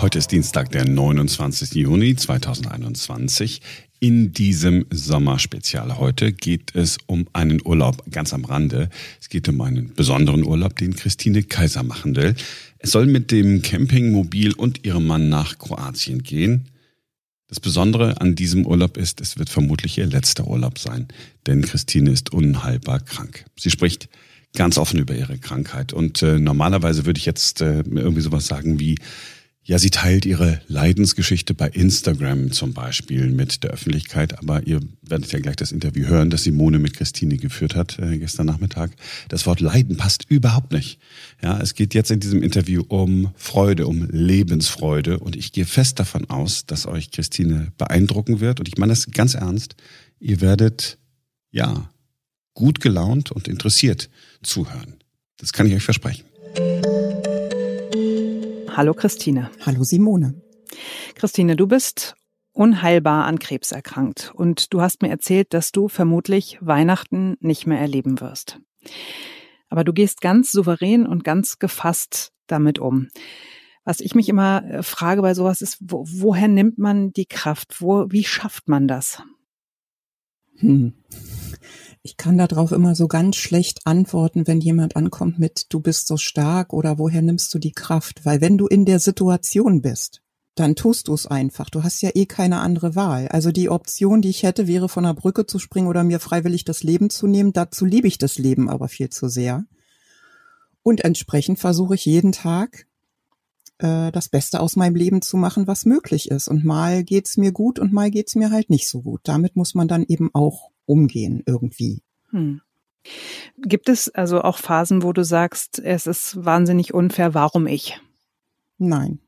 Heute ist Dienstag, der 29. Juni 2021. In diesem Sommerspezial heute geht es um einen Urlaub ganz am Rande. Es geht um einen besonderen Urlaub, den Christine Kaiser machen will. Es soll mit dem Campingmobil und ihrem Mann nach Kroatien gehen. Das Besondere an diesem Urlaub ist, es wird vermutlich ihr letzter Urlaub sein, denn Christine ist unheilbar krank. Sie spricht ganz offen über ihre Krankheit und äh, normalerweise würde ich jetzt äh, irgendwie sowas sagen wie, ja, sie teilt ihre Leidensgeschichte bei Instagram zum Beispiel mit der Öffentlichkeit, aber ihr werdet ja gleich das Interview hören, das Simone mit Christine geführt hat äh, gestern Nachmittag. Das Wort Leiden passt überhaupt nicht. Ja, es geht jetzt in diesem Interview um Freude, um Lebensfreude und ich gehe fest davon aus, dass euch Christine beeindrucken wird und ich meine das ganz ernst. Ihr werdet, ja, gut gelaunt und interessiert zuhören. Das kann ich euch versprechen. Hallo Christine. Hallo Simone. Christine, du bist unheilbar an Krebs erkrankt und du hast mir erzählt, dass du vermutlich Weihnachten nicht mehr erleben wirst. Aber du gehst ganz souverän und ganz gefasst damit um. Was ich mich immer äh, frage bei sowas ist, wo, woher nimmt man die Kraft? Wo, wie schafft man das? Hm. Ich kann darauf immer so ganz schlecht antworten, wenn jemand ankommt mit, du bist so stark oder woher nimmst du die Kraft? Weil wenn du in der Situation bist, dann tust du es einfach. Du hast ja eh keine andere Wahl. Also die Option, die ich hätte, wäre von der Brücke zu springen oder mir freiwillig das Leben zu nehmen. Dazu liebe ich das Leben aber viel zu sehr. Und entsprechend versuche ich jeden Tag äh, das Beste aus meinem Leben zu machen, was möglich ist. Und mal geht's mir gut und mal geht's mir halt nicht so gut. Damit muss man dann eben auch umgehen irgendwie. Hm. Gibt es also auch Phasen, wo du sagst, es ist wahnsinnig unfair, warum ich? Nein.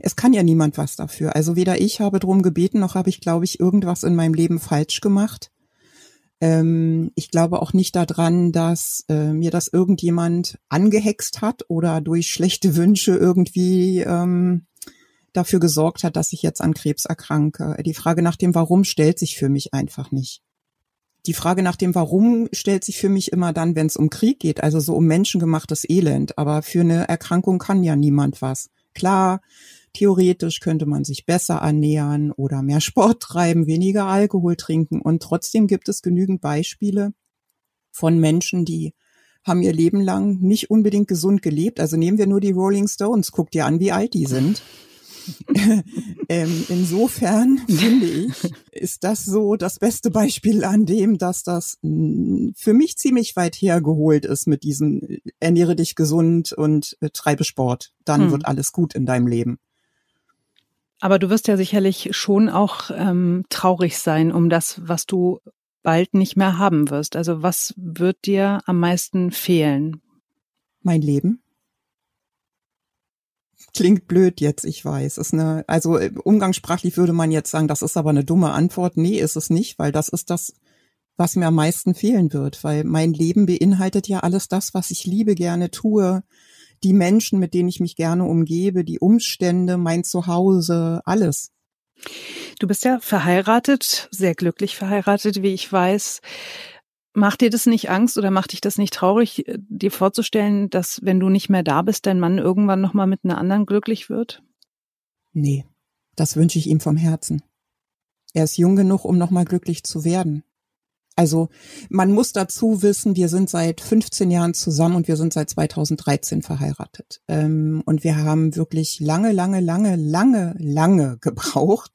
Es kann ja niemand was dafür. Also weder ich habe drum gebeten, noch habe ich, glaube ich, irgendwas in meinem Leben falsch gemacht. Ähm, ich glaube auch nicht daran, dass äh, mir das irgendjemand angehext hat oder durch schlechte Wünsche irgendwie ähm, dafür gesorgt hat, dass ich jetzt an Krebs erkranke. Die Frage nach dem Warum stellt sich für mich einfach nicht. Die Frage nach dem Warum stellt sich für mich immer dann, wenn es um Krieg geht, also so um menschengemachtes Elend. Aber für eine Erkrankung kann ja niemand was. Klar, theoretisch könnte man sich besser annähern oder mehr Sport treiben, weniger Alkohol trinken. Und trotzdem gibt es genügend Beispiele von Menschen, die haben ihr Leben lang nicht unbedingt gesund gelebt. Also nehmen wir nur die Rolling Stones. Guck dir an, wie alt die sind. ähm, insofern finde ich, ist das so das beste Beispiel an dem, dass das für mich ziemlich weit hergeholt ist mit diesem äh, ernähre dich gesund und äh, treibe Sport. Dann hm. wird alles gut in deinem Leben. Aber du wirst ja sicherlich schon auch ähm, traurig sein um das, was du bald nicht mehr haben wirst. Also was wird dir am meisten fehlen? Mein Leben klingt blöd jetzt, ich weiß. Ist eine, also äh, umgangssprachlich würde man jetzt sagen, das ist aber eine dumme Antwort. Nee, ist es nicht, weil das ist das, was mir am meisten fehlen wird, weil mein Leben beinhaltet ja alles das, was ich liebe, gerne tue, die Menschen, mit denen ich mich gerne umgebe, die Umstände, mein Zuhause, alles. Du bist ja verheiratet, sehr glücklich verheiratet, wie ich weiß. Macht dir das nicht Angst oder macht dich das nicht traurig, äh, dir vorzustellen, dass wenn du nicht mehr da bist, dein Mann irgendwann nochmal mit einer anderen glücklich wird? Nee, das wünsche ich ihm vom Herzen. Er ist jung genug, um nochmal glücklich zu werden. Also man muss dazu wissen, wir sind seit 15 Jahren zusammen und wir sind seit 2013 verheiratet. Ähm, und wir haben wirklich lange, lange, lange, lange, lange gebraucht,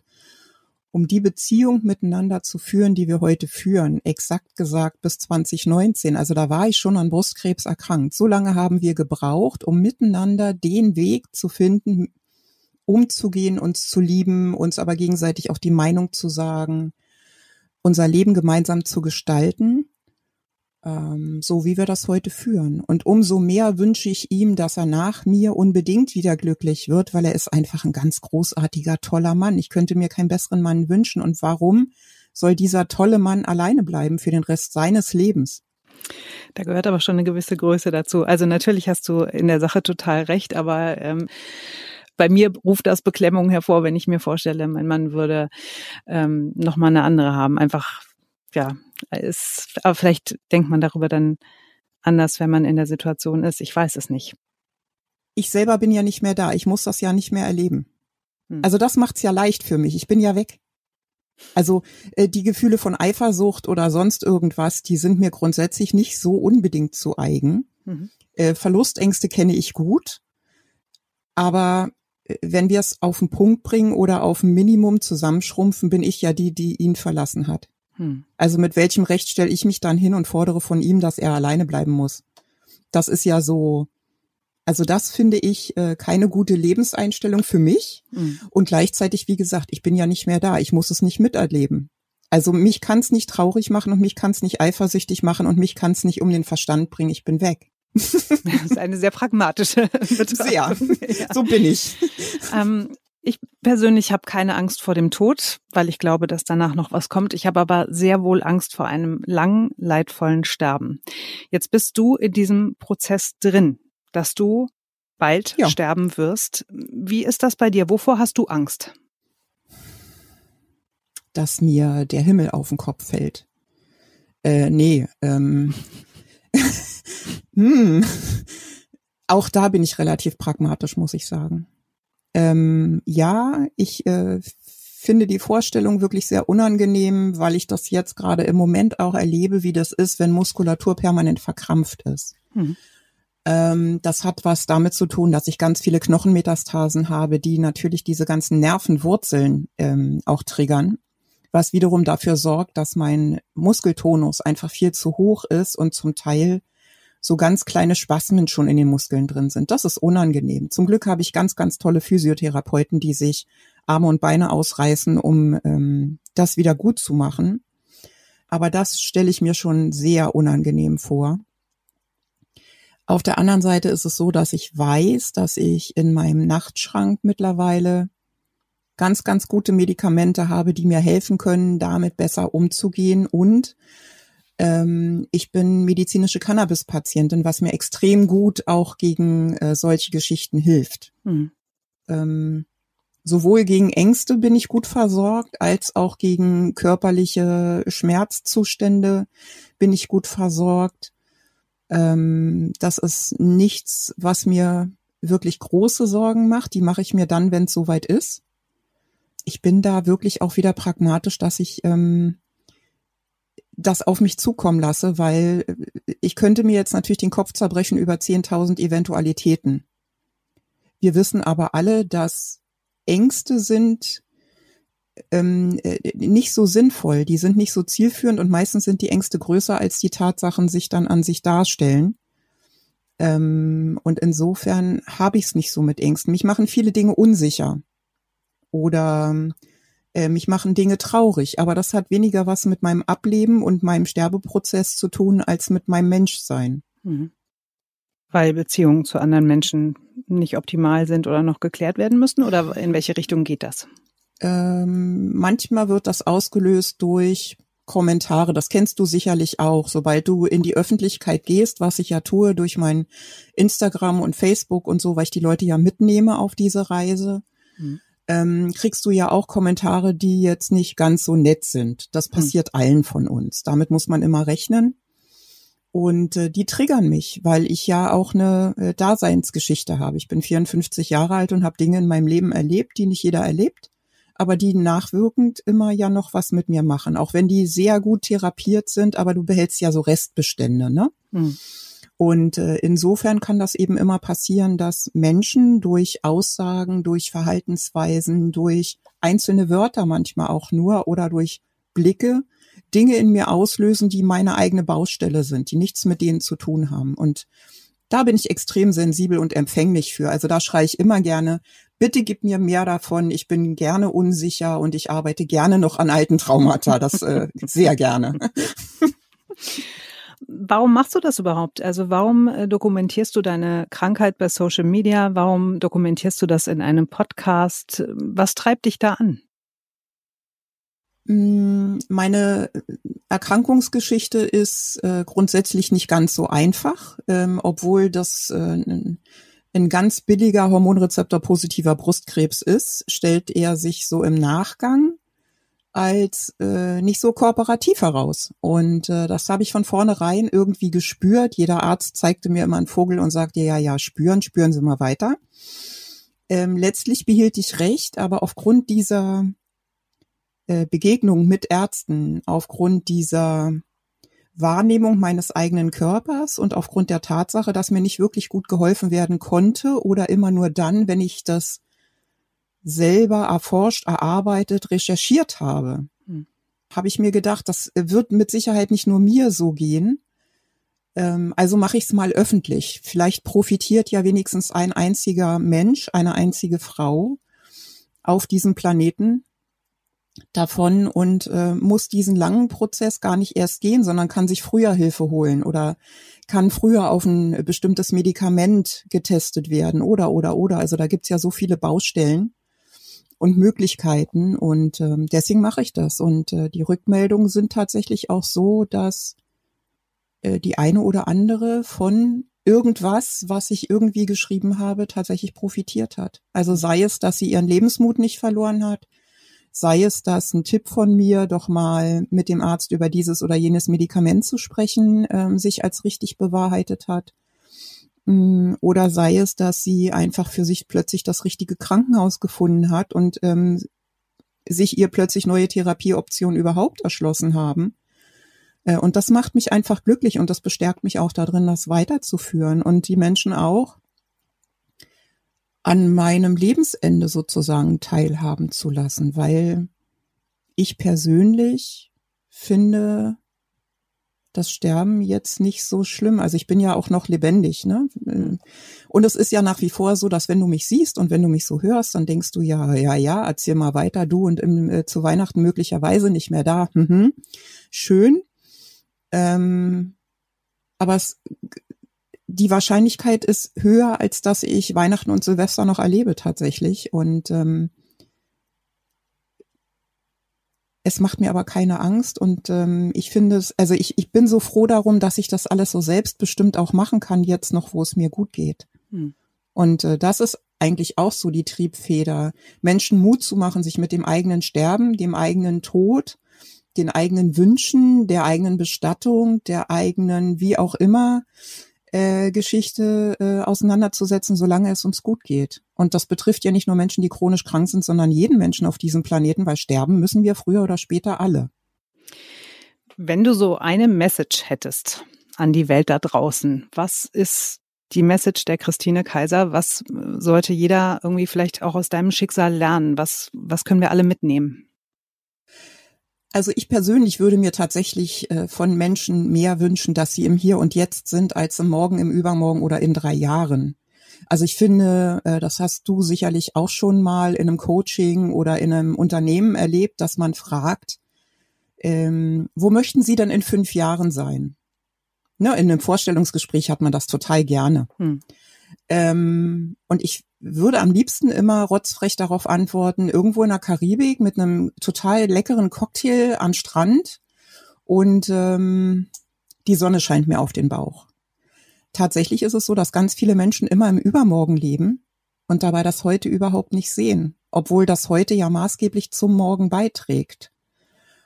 um die Beziehung miteinander zu führen, die wir heute führen, exakt gesagt bis 2019. Also da war ich schon an Brustkrebs erkrankt. So lange haben wir gebraucht, um miteinander den Weg zu finden, umzugehen, uns zu lieben, uns aber gegenseitig auch die Meinung zu sagen, unser Leben gemeinsam zu gestalten ähm, so wie wir das heute führen. Und umso mehr wünsche ich ihm, dass er nach mir unbedingt wieder glücklich wird, weil er ist einfach ein ganz großartiger, toller Mann. Ich könnte mir keinen besseren Mann wünschen. Und warum soll dieser tolle Mann alleine bleiben für den Rest seines Lebens? Da gehört aber schon eine gewisse Größe dazu. Also natürlich hast du in der Sache total recht, aber ähm, bei mir ruft das Beklemmung hervor, wenn ich mir vorstelle, mein Mann würde ähm, noch mal eine andere haben. Einfach ja, ist, aber vielleicht denkt man darüber dann anders, wenn man in der Situation ist. Ich weiß es nicht. ich selber bin ja nicht mehr da. Ich muss das ja nicht mehr erleben. Hm. Also das macht's ja leicht für mich. Ich bin ja weg. Also äh, die Gefühle von Eifersucht oder sonst irgendwas, die sind mir grundsätzlich nicht so unbedingt zu eigen. Mhm. Äh, Verlustängste kenne ich gut, aber äh, wenn wir es auf den Punkt bringen oder auf ein Minimum zusammenschrumpfen, bin ich ja die, die ihn verlassen hat. Hm. Also mit welchem Recht stelle ich mich dann hin und fordere von ihm, dass er alleine bleiben muss? Das ist ja so, also das finde ich äh, keine gute Lebenseinstellung für mich. Hm. Und gleichzeitig, wie gesagt, ich bin ja nicht mehr da. Ich muss es nicht miterleben. Also mich kann es nicht traurig machen und mich kann es nicht eifersüchtig machen und mich kann es nicht um den Verstand bringen. Ich bin weg. Das ist eine sehr pragmatische Betrachtung. Sehr, ja. so bin ich. Ähm, ich persönlich habe keine Angst vor dem Tod, weil ich glaube, dass danach noch was kommt. Ich habe aber sehr wohl Angst vor einem langen, leidvollen Sterben. Jetzt bist du in diesem Prozess drin, dass du bald ja. sterben wirst. Wie ist das bei dir? Wovor hast du Angst? Dass mir der Himmel auf den Kopf fällt. Äh, nee, ähm, hm. Auch da bin ich relativ pragmatisch, muss ich sagen. Ähm, ja, ich äh, finde die Vorstellung wirklich sehr unangenehm, weil ich das jetzt gerade im Moment auch erlebe, wie das ist, wenn Muskulatur permanent verkrampft ist. Hm. Ähm, das hat was damit zu tun, dass ich ganz viele Knochenmetastasen habe, die natürlich diese ganzen Nervenwurzeln ähm, auch triggern, was wiederum dafür sorgt, dass mein Muskeltonus einfach viel zu hoch ist und zum Teil so ganz kleine Spasmen schon in den Muskeln drin sind. Das ist unangenehm. Zum Glück habe ich ganz, ganz tolle Physiotherapeuten, die sich Arme und Beine ausreißen, um ähm, das wieder gut zu machen. Aber das stelle ich mir schon sehr unangenehm vor. Auf der anderen Seite ist es so, dass ich weiß, dass ich in meinem Nachtschrank mittlerweile ganz, ganz gute Medikamente habe, die mir helfen können, damit besser umzugehen und ähm, ich bin medizinische Cannabis-Patientin, was mir extrem gut auch gegen äh, solche Geschichten hilft. Hm. Ähm, sowohl gegen Ängste bin ich gut versorgt, als auch gegen körperliche Schmerzzustände bin ich gut versorgt. Ähm, das ist nichts, was mir wirklich große Sorgen macht. Die mache ich mir dann, wenn es soweit ist. Ich bin da wirklich auch wieder pragmatisch, dass ich ähm, das auf mich zukommen lasse, weil ich könnte mir jetzt natürlich den Kopf zerbrechen über 10.000 Eventualitäten. Wir wissen aber alle, dass Ängste sind ähm, äh, nicht so sinnvoll, die sind nicht so zielführend und meistens sind die Ängste größer, als die Tatsachen sich dann an sich darstellen. Ähm, und insofern habe ich es nicht so mit Ängsten. Mich machen viele Dinge unsicher. Oder äh, mich machen Dinge traurig, aber das hat weniger was mit meinem Ableben und meinem Sterbeprozess zu tun, als mit meinem Menschsein. Mhm. Weil Beziehungen zu anderen Menschen nicht optimal sind oder noch geklärt werden müssen? Oder in welche Richtung geht das? Ähm, manchmal wird das ausgelöst durch Kommentare. Das kennst du sicherlich auch. Sobald du in die Öffentlichkeit gehst, was ich ja tue durch mein Instagram und Facebook und so, weil ich die Leute ja mitnehme auf diese Reise, mhm ähm, kriegst du ja auch Kommentare, die jetzt nicht ganz so nett sind. Das hm. passiert hm. allen von uns. Damit muss man immer rechnen. Und äh, die triggern mich, weil ich ja auch eine äh, Daseinsgeschichte habe. Ich bin 54 Jahre alt und habe Dinge in meinem Leben erlebt, die nicht jeder erlebt, aber die nachwirkend immer ja noch was mit mir machen. Auch wenn die sehr gut therapiert sind, aber du behältst ja so Restbestände, ne? Hm. Und äh, insofern kann das eben immer passieren, dass Menschen durch Aussagen, durch Verhaltensweisen, durch einzelne Wörter manchmal auch nur oder durch Blicke Dinge in mir auslösen, die meine eigene Baustelle sind, die nichts mit denen zu tun haben. Und da bin ich extrem sensibel und empfänglich für. Also da schreie ich immer gerne, bitte gib mir mehr davon. Ich bin gerne unsicher und ich arbeite gerne noch an alten Traumata. Das äh, sehr gerne. Warum machst du das überhaupt? Also warum äh, dokumentierst du deine Krankheit bei Social Media? Warum dokumentierst du das in einem Podcast? Was treibt dich da an? Mm, meine Erkrankungsgeschichte ist äh, grundsätzlich nicht ganz so einfach, ähm, obwohl das äh, ein ganz billiger Hormonrezeptor positiver Brustkrebs ist, stellt er sich so im Nachgang als äh, nicht so kooperativ heraus. Und äh, das habe ich von vornherein irgendwie gespürt. Jeder Arzt zeigte mir immer einen Vogel und sagte, ja, ja, spüren, spüren Sie mal weiter. Ähm, letztlich behielt ich recht, aber aufgrund dieser äh, Begegnung mit Ärzten, aufgrund dieser Wahrnehmung meines eigenen Körpers und aufgrund der Tatsache, dass mir nicht wirklich gut geholfen werden konnte oder immer nur dann, wenn ich das selber erforscht, erarbeitet, recherchiert habe, hm. habe ich mir gedacht, das wird mit Sicherheit nicht nur mir so gehen. Ähm, also mache ich es mal öffentlich. Vielleicht profitiert ja wenigstens ein einziger Mensch, eine einzige Frau auf diesem Planeten davon und äh, muss diesen langen Prozess gar nicht erst gehen, sondern kann sich früher Hilfe holen oder kann früher auf ein bestimmtes Medikament getestet werden oder oder oder. Also da gibt's ja so viele Baustellen und Möglichkeiten und ähm, deswegen mache ich das. Und äh, die Rückmeldungen sind tatsächlich auch so, dass äh, die eine oder andere von irgendwas, was ich irgendwie geschrieben habe, tatsächlich profitiert hat. Also sei es, dass sie ihren Lebensmut nicht verloren hat, sei es, dass ein Tipp von mir, doch mal mit dem Arzt über dieses oder jenes Medikament zu sprechen, ähm, sich als richtig bewahrheitet hat. Oder sei es, dass sie einfach für sich plötzlich das richtige Krankenhaus gefunden hat und ähm, sich ihr plötzlich neue Therapieoptionen überhaupt erschlossen haben. Äh, und das macht mich einfach glücklich und das bestärkt mich auch darin, das weiterzuführen und die Menschen auch an meinem Lebensende sozusagen teilhaben zu lassen, weil ich persönlich finde das Sterben jetzt nicht so schlimm. Also ich bin ja auch noch lebendig, ne? Und es ist ja nach wie vor so, dass wenn du mich siehst und wenn du mich so hörst, dann denkst du ja, ja, ja, erzähl mal weiter, du und im, äh, zu Weihnachten möglicherweise nicht mehr da. Mhm. Schön. Ähm, aber es die Wahrscheinlichkeit ist höher, als dass ich Weihnachten und Silvester noch erlebe tatsächlich. Und ähm, es macht mir aber keine Angst und ähm, ich finde es, also ich, ich bin so froh darum, dass ich das alles so selbstbestimmt auch machen kann, jetzt noch, wo es mir gut geht. Hm. Und äh, das ist eigentlich auch so die Triebfeder, Menschen Mut zu machen, sich mit dem eigenen Sterben, dem eigenen Tod, den eigenen Wünschen, der eigenen Bestattung, der eigenen, wie auch immer, äh, Geschichte äh, auseinanderzusetzen, solange es uns gut geht. Und das betrifft ja nicht nur Menschen, die chronisch krank sind, sondern jeden Menschen auf diesem Planeten, weil sterben müssen wir früher oder später alle. Wenn du so eine Message hättest an die Welt da draußen, was ist die Message der Christine Kaiser? Was sollte jeder irgendwie vielleicht auch aus deinem Schicksal lernen? Was, was können wir alle mitnehmen? Also ich persönlich würde mir tatsächlich äh, von Menschen mehr wünschen, dass sie im Hier und Jetzt sind, als im Morgen, im Übermorgen oder in drei Jahren. Also ich finde, äh, das hast du sicherlich auch schon mal in einem Coaching oder in einem Unternehmen erlebt, dass man fragt, ähm, wo möchten Sie denn in fünf Jahren sein? Ne, in einem Vorstellungsgespräch hat man das total gerne. Hm. Ähm, und ich würde am liebsten immer rotzfrech darauf antworten, irgendwo in der Karibik mit einem total leckeren Cocktail am Strand und ähm, die Sonne scheint mir auf den Bauch. Tatsächlich ist es so, dass ganz viele Menschen immer im Übermorgen leben und dabei das heute überhaupt nicht sehen, obwohl das heute ja maßgeblich zum Morgen beiträgt.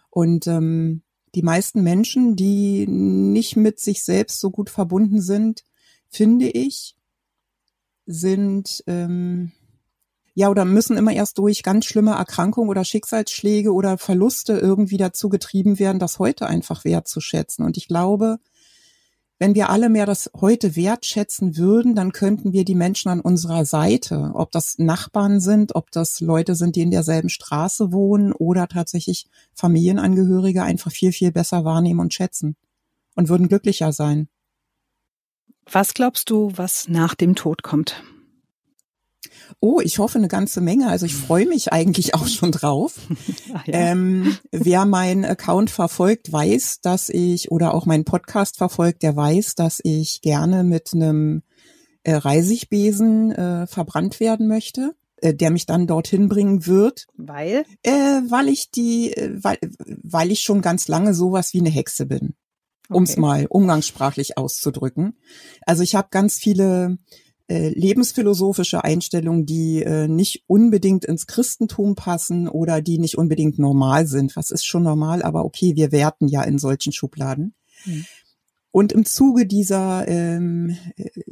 Und ähm, die meisten Menschen, die nicht mit sich selbst so gut verbunden sind, finde ich, sind ähm, ja oder müssen immer erst durch ganz schlimme Erkrankungen oder Schicksalsschläge oder Verluste irgendwie dazu getrieben werden, das heute einfach wertzuschätzen. Und ich glaube, wenn wir alle mehr das heute wertschätzen würden, dann könnten wir die Menschen an unserer Seite, ob das Nachbarn sind, ob das Leute sind, die in derselben Straße wohnen oder tatsächlich Familienangehörige einfach viel, viel besser wahrnehmen und schätzen und würden glücklicher sein. Was glaubst du, was nach dem Tod kommt? Oh, ich hoffe eine ganze Menge. Also ich freue mich eigentlich auch schon drauf. Ach, ja. ähm, wer meinen Account verfolgt, weiß, dass ich oder auch meinen Podcast verfolgt, der weiß, dass ich gerne mit einem äh, Reisigbesen äh, verbrannt werden möchte äh, der mich dann dorthin bringen wird. Weil? Äh, weil ich die, äh, weil, weil ich schon ganz lange sowas wie eine Hexe bin um es mal umgangssprachlich auszudrücken. Also ich habe ganz viele äh, lebensphilosophische Einstellungen, die äh, nicht unbedingt ins Christentum passen oder die nicht unbedingt normal sind. Was ist schon normal, aber okay, wir werten ja in solchen Schubladen. Mhm. Und im Zuge dieser ähm,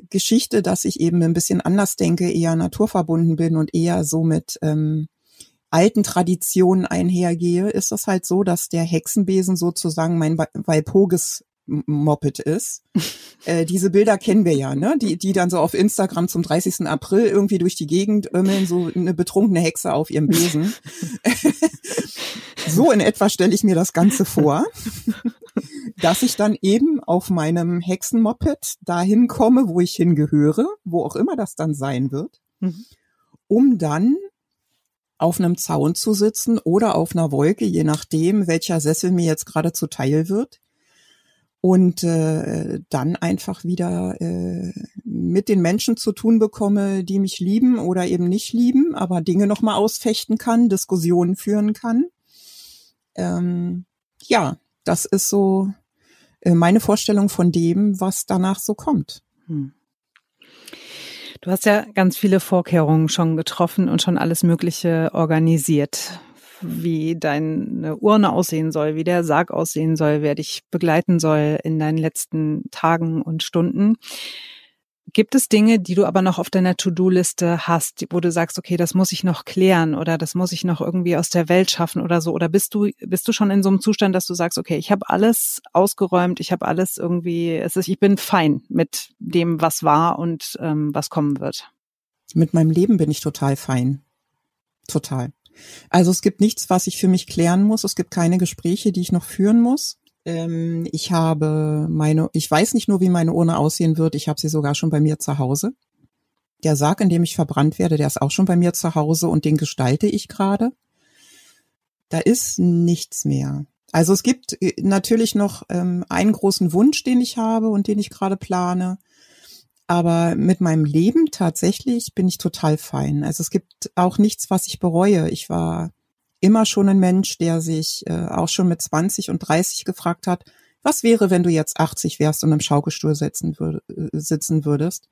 Geschichte, dass ich eben ein bisschen anders denke, eher naturverbunden bin und eher so mit ähm, alten Traditionen einhergehe, ist das halt so, dass der Hexenbesen sozusagen mein Walpurgis Moped ist. äh, diese Bilder kennen wir ja, ne? Die, die dann so auf Instagram zum 30. April irgendwie durch die Gegend ömmeln, so eine betrunkene Hexe auf ihrem Besen. so in etwa stelle ich mir das Ganze vor, dass ich dann eben auf meinem Hexenmoped dahin komme, wo ich hingehöre, wo auch immer das dann sein wird, mhm. um dann auf einem Zaun zu sitzen oder auf einer Wolke, je nachdem, welcher Sessel mir jetzt gerade zuteil wird. Und äh, dann einfach wieder äh, mit den Menschen zu tun bekomme, die mich lieben oder eben nicht lieben, aber Dinge nochmal ausfechten kann, Diskussionen führen kann. Ähm, ja, das ist so äh, meine Vorstellung von dem, was danach so kommt. Hm. Du hast ja ganz viele Vorkehrungen schon getroffen und schon alles Mögliche organisiert. Wie deine Urne aussehen soll, wie der Sarg aussehen soll, wer dich begleiten soll in deinen letzten Tagen und Stunden. Gibt es Dinge, die du aber noch auf deiner To-Do-Liste hast, wo du sagst, okay, das muss ich noch klären oder das muss ich noch irgendwie aus der Welt schaffen oder so? Oder bist du bist du schon in so einem Zustand, dass du sagst, okay, ich habe alles ausgeräumt, ich habe alles irgendwie, es ist, ich bin fein mit dem, was war und ähm, was kommen wird? Mit meinem Leben bin ich total fein, total. Also es gibt nichts, was ich für mich klären muss. Es gibt keine Gespräche, die ich noch führen muss. Ähm, ich habe meine, ich weiß nicht nur, wie meine Urne aussehen wird, ich habe sie sogar schon bei mir zu Hause. Der Sarg, in dem ich verbrannt werde, der ist auch schon bei mir zu Hause und den gestalte ich gerade. Da ist nichts mehr. Also es gibt äh, natürlich noch ähm, einen großen Wunsch, den ich habe und den ich gerade plane. Aber mit meinem Leben tatsächlich bin ich total fein. Also es gibt auch nichts, was ich bereue. Ich war immer schon ein Mensch, der sich äh, auch schon mit 20 und 30 gefragt hat, was wäre, wenn du jetzt 80 wärst und im Schaukelstuhl sitzen, würd, äh, sitzen würdest?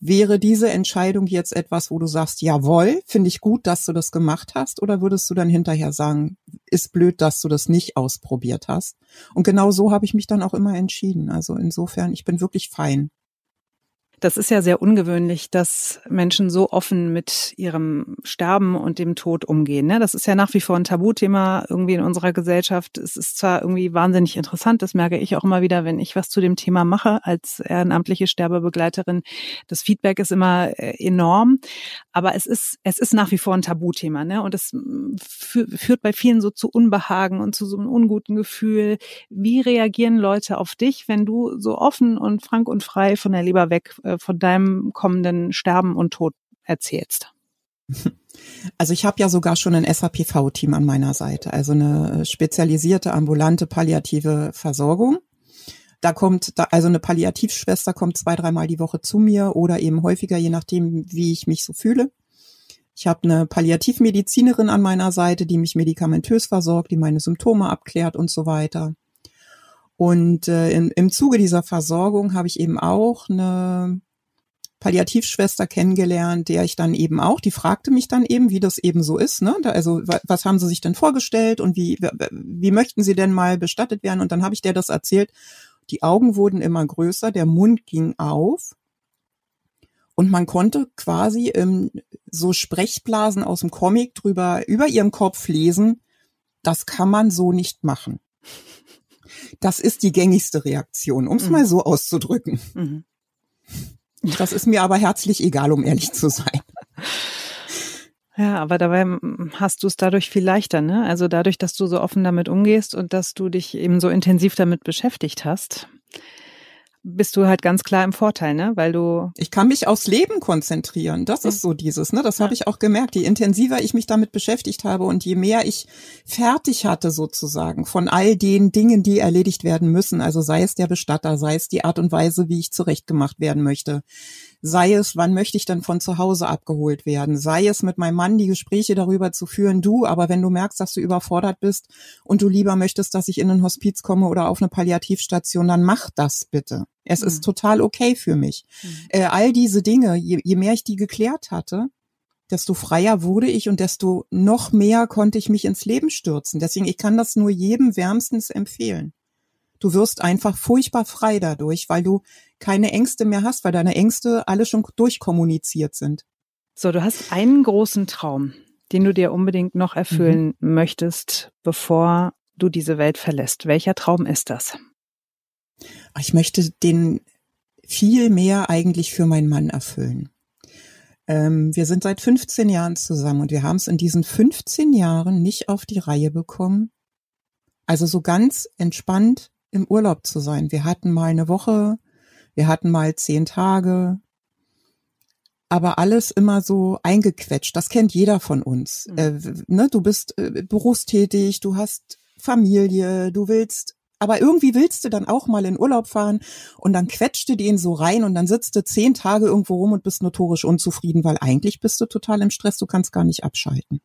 Wäre diese Entscheidung jetzt etwas, wo du sagst, jawohl, finde ich gut, dass du das gemacht hast? Oder würdest du dann hinterher sagen, ist blöd, dass du das nicht ausprobiert hast? Und genau so habe ich mich dann auch immer entschieden. Also insofern, ich bin wirklich fein. Das ist ja sehr ungewöhnlich, dass Menschen so offen mit ihrem Sterben und dem Tod umgehen. Ne? Das ist ja nach wie vor ein Tabuthema irgendwie in unserer Gesellschaft. Es ist zwar irgendwie wahnsinnig interessant, das merke ich auch immer wieder, wenn ich was zu dem Thema mache als ehrenamtliche Sterbebegleiterin. Das Feedback ist immer äh, enorm, aber es ist es ist nach wie vor ein Tabuthema, ne? Und es mm, führt bei vielen so zu Unbehagen und zu so einem unguten Gefühl. Wie reagieren Leute auf dich, wenn du so offen und frank und frei von der Leber weg äh, von deinem kommenden Sterben und Tod erzählst? Also ich habe ja sogar schon ein SAPV-Team an meiner Seite, also eine spezialisierte ambulante palliative Versorgung. Da kommt, da, also eine Palliativschwester kommt zwei, dreimal die Woche zu mir oder eben häufiger, je nachdem, wie ich mich so fühle. Ich habe eine Palliativmedizinerin an meiner Seite, die mich medikamentös versorgt, die meine Symptome abklärt und so weiter. Und äh, im, im Zuge dieser Versorgung habe ich eben auch eine Palliativschwester kennengelernt, der ich dann eben auch, die fragte mich dann eben, wie das eben so ist, ne? Da, also was haben Sie sich denn vorgestellt und wie, wie möchten Sie denn mal bestattet werden? Und dann habe ich der das erzählt. Die Augen wurden immer größer, der Mund ging auf und man konnte quasi ähm, so Sprechblasen aus dem Comic drüber über ihrem Kopf lesen. Das kann man so nicht machen. Das ist die gängigste Reaktion, um es mhm. mal so auszudrücken. Mhm. Das ist mir aber herzlich egal, um ehrlich zu sein. Ja, aber dabei hast du es dadurch viel leichter, ne? Also dadurch, dass du so offen damit umgehst und dass du dich eben so intensiv damit beschäftigt hast, bist du halt ganz klar im Vorteil, ne? Weil du. Ich kann mich aufs Leben konzentrieren. Das ist so dieses, ne? Das ja. habe ich auch gemerkt. Je intensiver ich mich damit beschäftigt habe und je mehr ich fertig hatte sozusagen von all den Dingen, die erledigt werden müssen, also sei es der Bestatter, sei es die Art und Weise, wie ich zurechtgemacht werden möchte, Sei es, wann möchte ich denn von zu Hause abgeholt werden? Sei es mit meinem Mann die Gespräche darüber zu führen, du, aber wenn du merkst, dass du überfordert bist und du lieber möchtest, dass ich in ein Hospiz komme oder auf eine Palliativstation, dann mach das bitte. Es mhm. ist total okay für mich. Mhm. Äh, all diese Dinge, je, je mehr ich die geklärt hatte, desto freier wurde ich und desto noch mehr konnte ich mich ins Leben stürzen. Deswegen, ich kann das nur jedem wärmstens empfehlen. Du wirst einfach furchtbar frei dadurch, weil du keine Ängste mehr hast, weil deine Ängste alle schon durchkommuniziert sind. So, du hast einen großen Traum, den du dir unbedingt noch erfüllen mhm. möchtest, bevor du diese Welt verlässt. Welcher Traum ist das? Ich möchte den viel mehr eigentlich für meinen Mann erfüllen. Ähm, wir sind seit 15 Jahren zusammen und wir haben es in diesen 15 Jahren nicht auf die Reihe bekommen. Also so ganz entspannt im Urlaub zu sein. Wir hatten mal eine Woche, wir hatten mal zehn Tage, aber alles immer so eingequetscht. Das kennt jeder von uns. Mhm. Äh, ne? Du bist äh, berufstätig, du hast Familie, du willst aber irgendwie willst du dann auch mal in Urlaub fahren und dann quetscht du den so rein und dann sitzt du zehn Tage irgendwo rum und bist notorisch unzufrieden, weil eigentlich bist du total im Stress, du kannst gar nicht abschalten.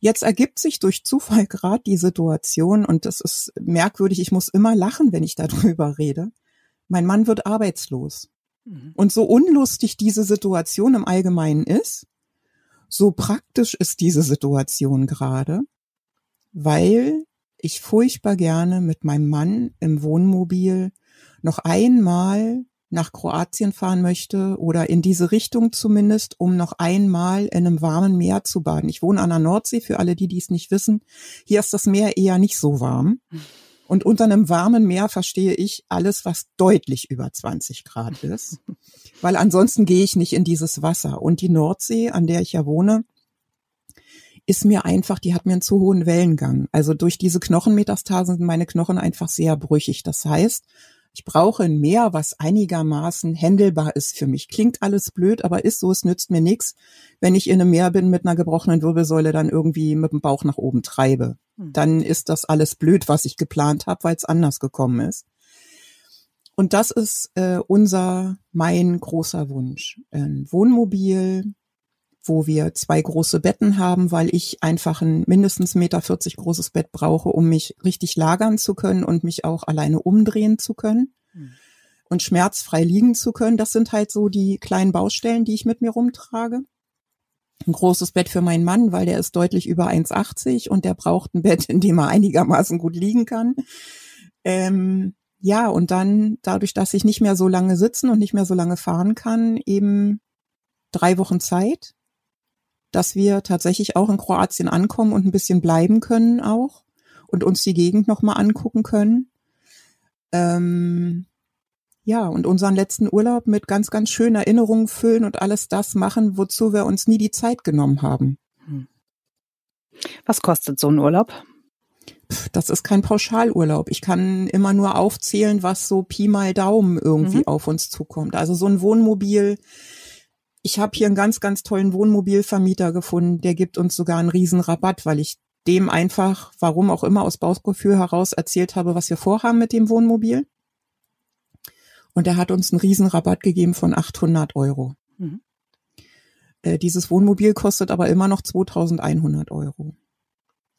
Jetzt ergibt sich durch Zufall gerade die Situation und das ist merkwürdig, ich muss immer lachen, wenn ich darüber rede. Mein Mann wird arbeitslos. Mhm. Und so unlustig diese Situation im Allgemeinen ist, so praktisch ist diese Situation gerade, weil ich furchtbar gerne mit meinem Mann im Wohnmobil noch einmal nach Kroatien fahren möchte oder in diese Richtung zumindest, um noch einmal in einem warmen Meer zu baden. Ich wohne an der Nordsee, für alle, die dies nicht wissen. Hier ist das Meer eher nicht so warm. Und unter einem warmen Meer verstehe ich alles, was deutlich über 20 Grad ist. Weil ansonsten gehe ich nicht in dieses Wasser. Und die Nordsee, an der ich ja wohne, ist mir einfach, die hat mir einen zu hohen Wellengang. Also durch diese Knochenmetastasen sind meine Knochen einfach sehr brüchig. Das heißt, ich brauche ein Meer, was einigermaßen händelbar ist für mich. Klingt alles blöd, aber ist so, es nützt mir nichts, wenn ich in einem Meer bin mit einer gebrochenen Wirbelsäule, dann irgendwie mit dem Bauch nach oben treibe. Hm. Dann ist das alles blöd, was ich geplant habe, weil es anders gekommen ist. Und das ist äh, unser, mein großer Wunsch. Ein Wohnmobil, wo wir zwei große Betten haben, weil ich einfach ein mindestens Meter 40 großes Bett brauche, um mich richtig lagern zu können und mich auch alleine umdrehen zu können mhm. und schmerzfrei liegen zu können. Das sind halt so die kleinen Baustellen, die ich mit mir rumtrage. Ein großes Bett für meinen Mann, weil der ist deutlich über 1,80 und der braucht ein Bett, in dem er einigermaßen gut liegen kann. Ähm, ja, und dann dadurch, dass ich nicht mehr so lange sitzen und nicht mehr so lange fahren kann, eben drei Wochen Zeit, dass wir tatsächlich auch in Kroatien ankommen und ein bisschen bleiben können auch und uns die Gegend nochmal angucken können. Ähm, ja, und unseren letzten Urlaub mit ganz, ganz schönen Erinnerungen füllen und alles das machen, wozu wir uns nie die Zeit genommen haben. Hm. Was kostet so ein Urlaub? Das ist kein Pauschalurlaub. Ich kann immer nur aufzählen, was so Pi mal Daumen irgendwie mhm. auf uns zukommt. Also so ein Wohnmobil ich habe hier einen ganz, ganz tollen Wohnmobilvermieter gefunden, der gibt uns sogar einen Riesenrabatt, weil ich dem einfach, warum auch immer, aus Bauchgefühl heraus erzählt habe, was wir vorhaben mit dem Wohnmobil. Und er hat uns einen Riesenrabatt gegeben von 800 Euro. Mhm. Äh, dieses Wohnmobil kostet aber immer noch 2100 Euro.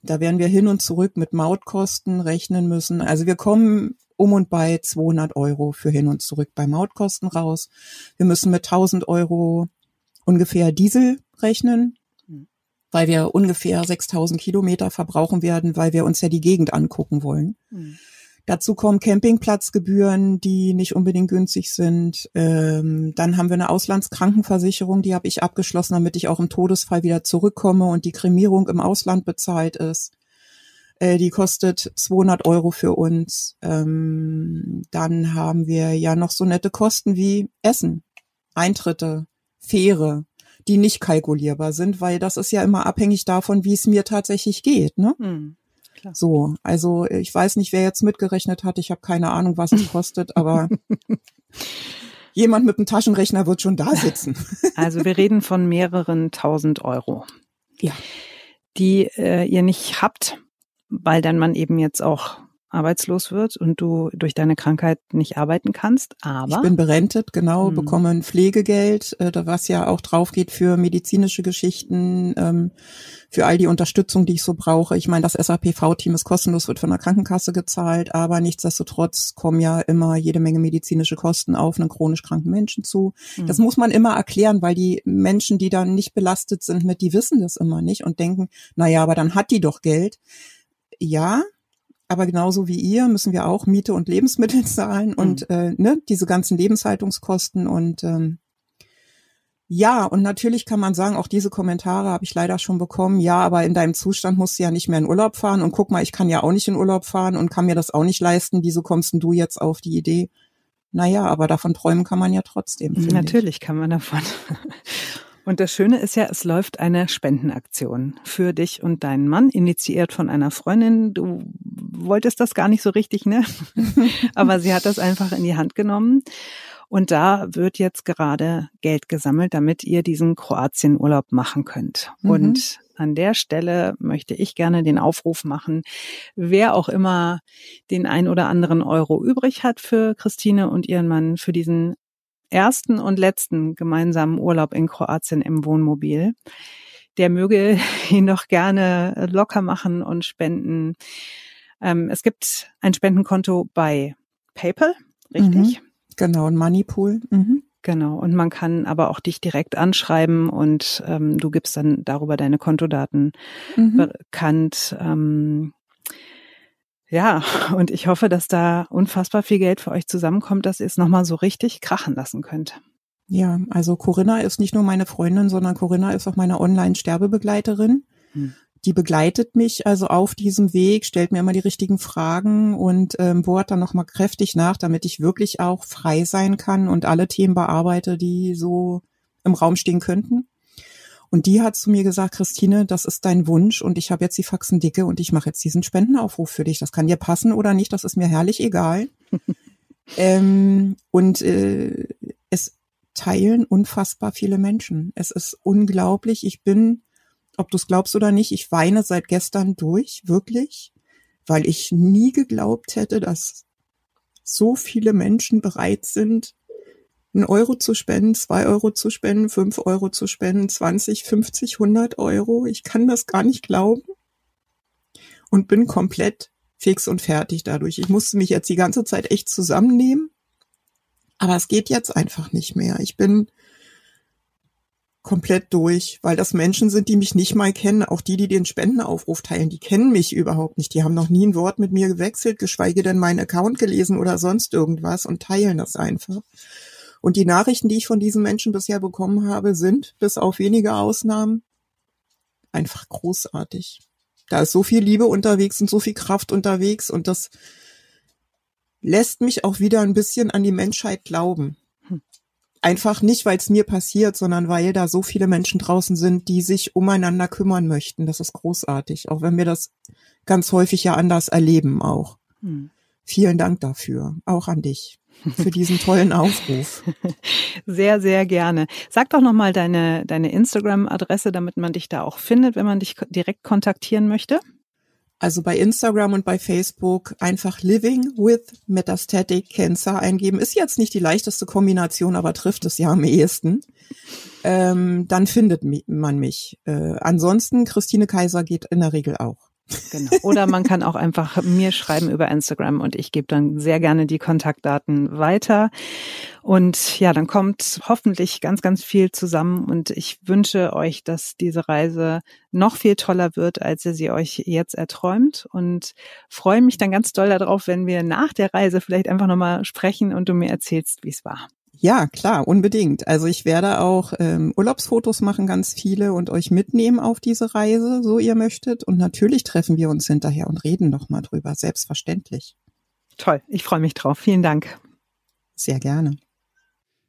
Da werden wir hin und zurück mit Mautkosten rechnen müssen. Also wir kommen um und bei 200 Euro für hin und zurück bei Mautkosten raus. Wir müssen mit 1000 Euro ungefähr Diesel rechnen, weil wir ungefähr 6000 Kilometer verbrauchen werden, weil wir uns ja die Gegend angucken wollen. Mhm. Dazu kommen Campingplatzgebühren, die nicht unbedingt günstig sind. Ähm, dann haben wir eine Auslandskrankenversicherung, die habe ich abgeschlossen, damit ich auch im Todesfall wieder zurückkomme und die Kremierung im Ausland bezahlt ist. Äh, die kostet 200 Euro für uns. Ähm, dann haben wir ja noch so nette Kosten wie Essen, Eintritte, Fähre, die nicht kalkulierbar sind, weil das ist ja immer abhängig davon, wie es mir tatsächlich geht. Ne? Hm, so, also ich weiß nicht, wer jetzt mitgerechnet hat. Ich habe keine Ahnung, was es kostet, aber jemand mit einem Taschenrechner wird schon da sitzen. also wir reden von mehreren tausend Euro. Ja. Die äh, ihr nicht habt, weil dann man eben jetzt auch arbeitslos wird und du durch deine Krankheit nicht arbeiten kannst, aber. Ich bin berentet, genau, hm. bekomme ein Pflegegeld, äh, was ja auch drauf geht für medizinische Geschichten, ähm, für all die Unterstützung, die ich so brauche. Ich meine, das SAPV-Team ist kostenlos, wird von der Krankenkasse gezahlt, aber nichtsdestotrotz kommen ja immer jede Menge medizinische Kosten auf einen chronisch kranken Menschen zu. Hm. Das muss man immer erklären, weil die Menschen, die dann nicht belastet sind mit, die wissen das immer nicht und denken, na ja, aber dann hat die doch Geld. Ja, aber genauso wie ihr müssen wir auch Miete und Lebensmittel zahlen mhm. und äh, ne, diese ganzen Lebenshaltungskosten und ähm, ja, und natürlich kann man sagen, auch diese Kommentare habe ich leider schon bekommen. Ja, aber in deinem Zustand musst du ja nicht mehr in Urlaub fahren. Und guck mal, ich kann ja auch nicht in Urlaub fahren und kann mir das auch nicht leisten. Wieso kommst denn du jetzt auf die Idee? Naja, aber davon träumen kann man ja trotzdem. Natürlich ich. kann man davon. Und das Schöne ist ja, es läuft eine Spendenaktion für dich und deinen Mann, initiiert von einer Freundin. Du wolltest das gar nicht so richtig, ne? Aber sie hat das einfach in die Hand genommen. Und da wird jetzt gerade Geld gesammelt, damit ihr diesen Kroatien-Urlaub machen könnt. Mhm. Und an der Stelle möchte ich gerne den Aufruf machen, wer auch immer den ein oder anderen Euro übrig hat für Christine und ihren Mann für diesen ersten und letzten gemeinsamen Urlaub in Kroatien im Wohnmobil. Der möge ihn doch gerne locker machen und spenden. Ähm, es gibt ein Spendenkonto bei PayPal, richtig? Mhm, genau, ein Moneypool. Mhm. Genau, und man kann aber auch dich direkt anschreiben und ähm, du gibst dann darüber deine Kontodaten mhm. bekannt. Ähm, ja, und ich hoffe, dass da unfassbar viel Geld für euch zusammenkommt, dass ihr es nochmal so richtig krachen lassen könnt. Ja, also Corinna ist nicht nur meine Freundin, sondern Corinna ist auch meine Online-Sterbebegleiterin. Hm. Die begleitet mich also auf diesem Weg, stellt mir immer die richtigen Fragen und ähm, bohrt dann nochmal kräftig nach, damit ich wirklich auch frei sein kann und alle Themen bearbeite, die so im Raum stehen könnten. Und die hat zu mir gesagt, Christine, das ist dein Wunsch und ich habe jetzt die Faxen dicke und ich mache jetzt diesen Spendenaufruf für dich. Das kann dir passen oder nicht, das ist mir herrlich egal. ähm, und äh, es teilen unfassbar viele Menschen. Es ist unglaublich. Ich bin, ob du es glaubst oder nicht, ich weine seit gestern durch, wirklich, weil ich nie geglaubt hätte, dass so viele Menschen bereit sind, einen Euro zu spenden, zwei Euro zu spenden, fünf Euro zu spenden, 20, 50, 100 Euro. Ich kann das gar nicht glauben und bin komplett fix und fertig dadurch. Ich musste mich jetzt die ganze Zeit echt zusammennehmen, aber es geht jetzt einfach nicht mehr. Ich bin komplett durch, weil das Menschen sind, die mich nicht mal kennen. Auch die, die den Spendenaufruf teilen, die kennen mich überhaupt nicht. Die haben noch nie ein Wort mit mir gewechselt, geschweige denn meinen Account gelesen oder sonst irgendwas und teilen das einfach. Und die Nachrichten, die ich von diesen Menschen bisher bekommen habe, sind, bis auf wenige Ausnahmen, einfach großartig. Da ist so viel Liebe unterwegs und so viel Kraft unterwegs und das lässt mich auch wieder ein bisschen an die Menschheit glauben. Hm. Einfach nicht, weil es mir passiert, sondern weil da so viele Menschen draußen sind, die sich umeinander kümmern möchten. Das ist großartig, auch wenn wir das ganz häufig ja anders erleben auch. Hm. Vielen Dank dafür, auch an dich für diesen tollen Aufruf. Sehr, sehr gerne. Sag doch nochmal deine, deine Instagram-Adresse, damit man dich da auch findet, wenn man dich direkt kontaktieren möchte. Also bei Instagram und bei Facebook einfach Living with Metastatic Cancer eingeben. Ist jetzt nicht die leichteste Kombination, aber trifft es ja am ehesten. Ähm, dann findet man mich. Äh, ansonsten, Christine Kaiser geht in der Regel auch. Genau. Oder man kann auch einfach mir schreiben über Instagram und ich gebe dann sehr gerne die Kontaktdaten weiter. Und ja, dann kommt hoffentlich ganz, ganz viel zusammen und ich wünsche euch, dass diese Reise noch viel toller wird, als ihr sie euch jetzt erträumt und freue mich dann ganz doll darauf, wenn wir nach der Reise vielleicht einfach nochmal sprechen und du mir erzählst, wie es war. Ja, klar, unbedingt. Also ich werde auch ähm, Urlaubsfotos machen, ganz viele, und euch mitnehmen auf diese Reise, so ihr möchtet. Und natürlich treffen wir uns hinterher und reden noch mal drüber, selbstverständlich. Toll, ich freue mich drauf. Vielen Dank. Sehr gerne.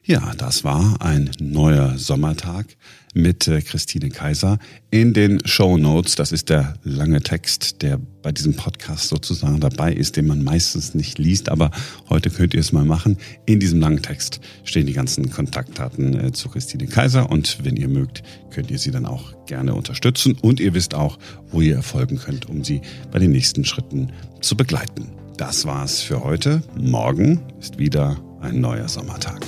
Ja, das war ein neuer Sommertag mit äh, Christine Kaiser. In den Show Notes, das ist der lange Text, der bei diesem Podcast sozusagen dabei ist, den man meistens nicht liest, aber heute könnt ihr es mal machen. In diesem langen Text stehen die ganzen Kontaktdaten äh, zu Christine Kaiser und wenn ihr mögt, könnt ihr sie dann auch gerne unterstützen und ihr wisst auch, wo ihr erfolgen könnt, um sie bei den nächsten Schritten zu begleiten. Das war's für heute. Morgen ist wieder ein neuer Sommertag.